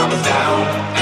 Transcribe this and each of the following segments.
I was down.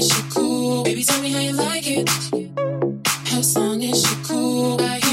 is she cool? Baby, tell me how you like it. How long is she cool? I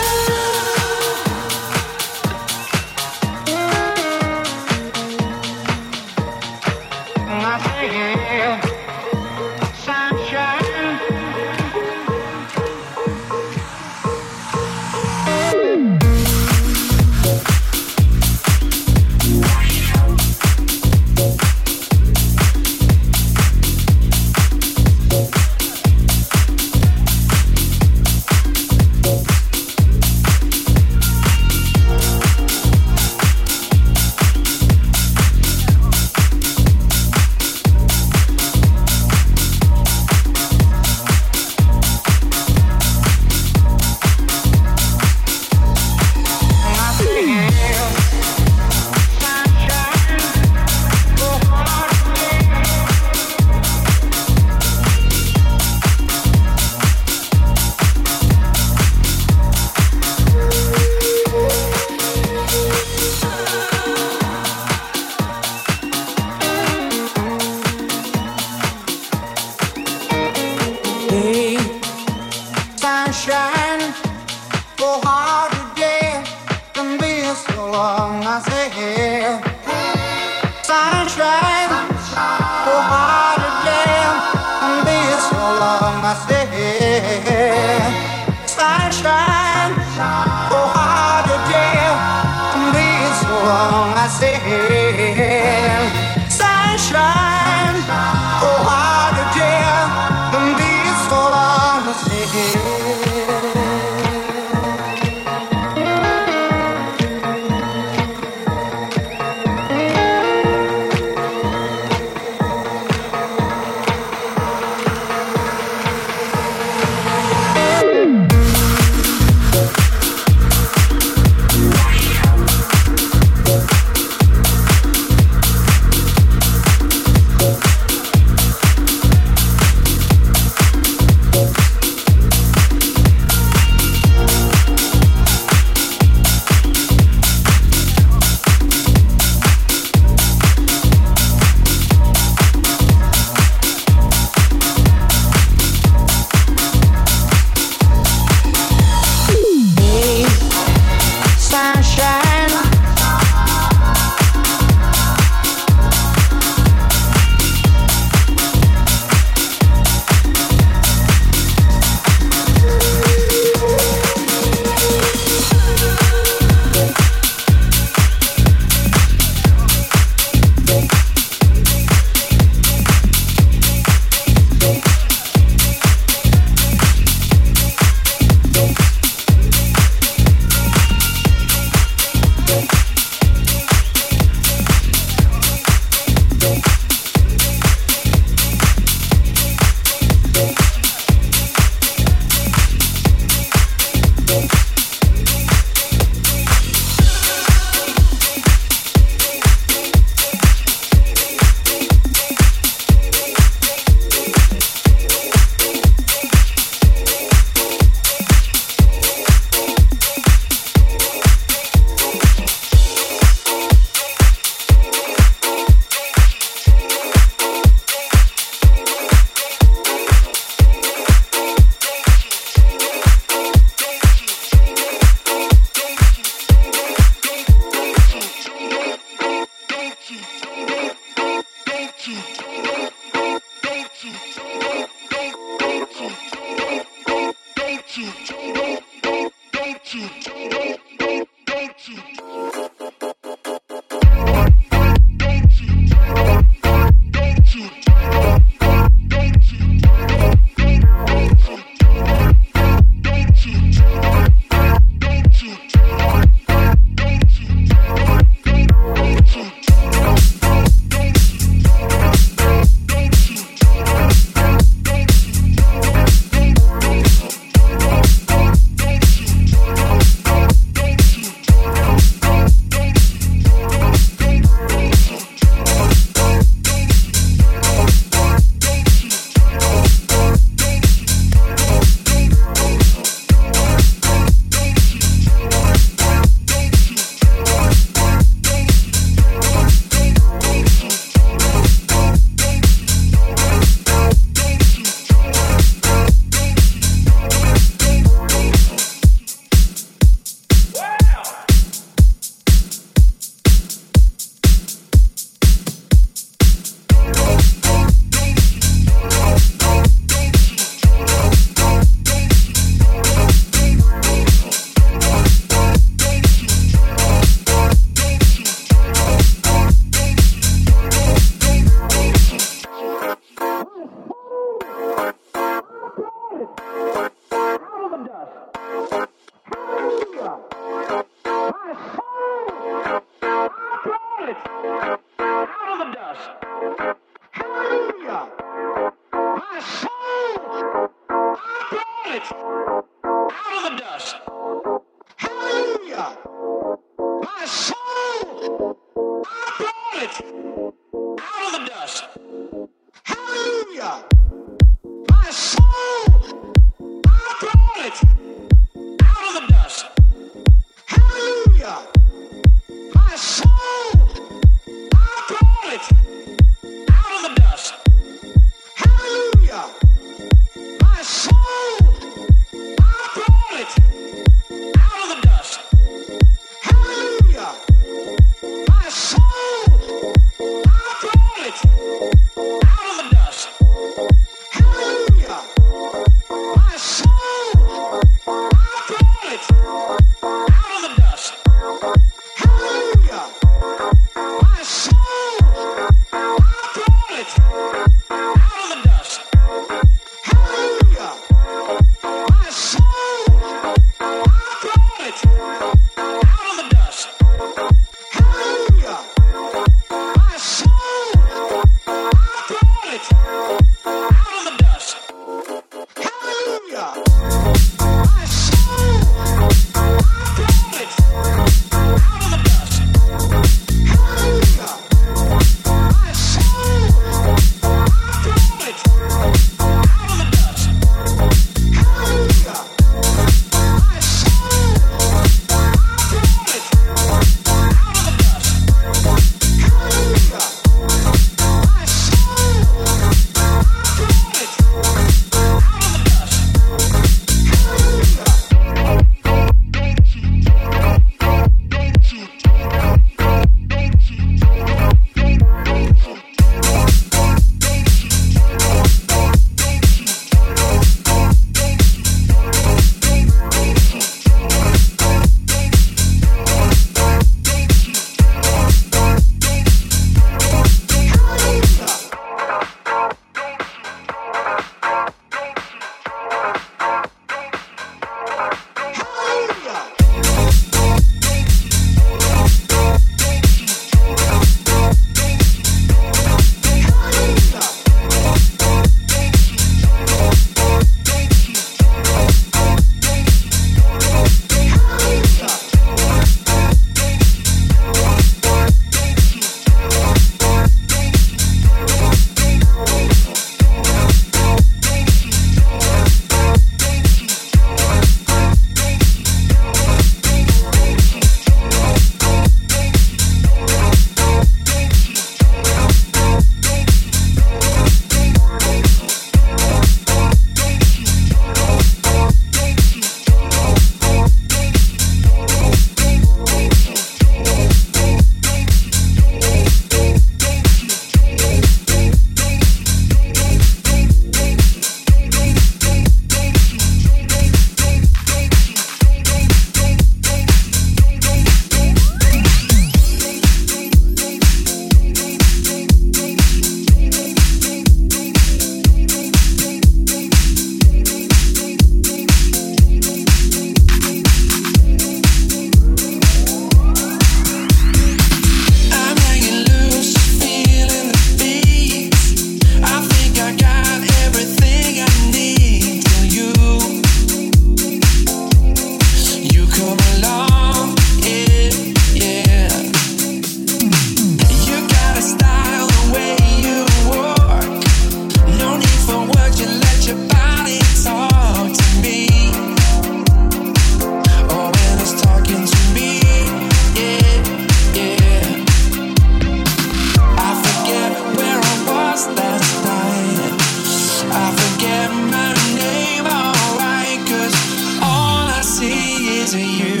you.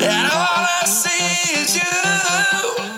And all I see is you.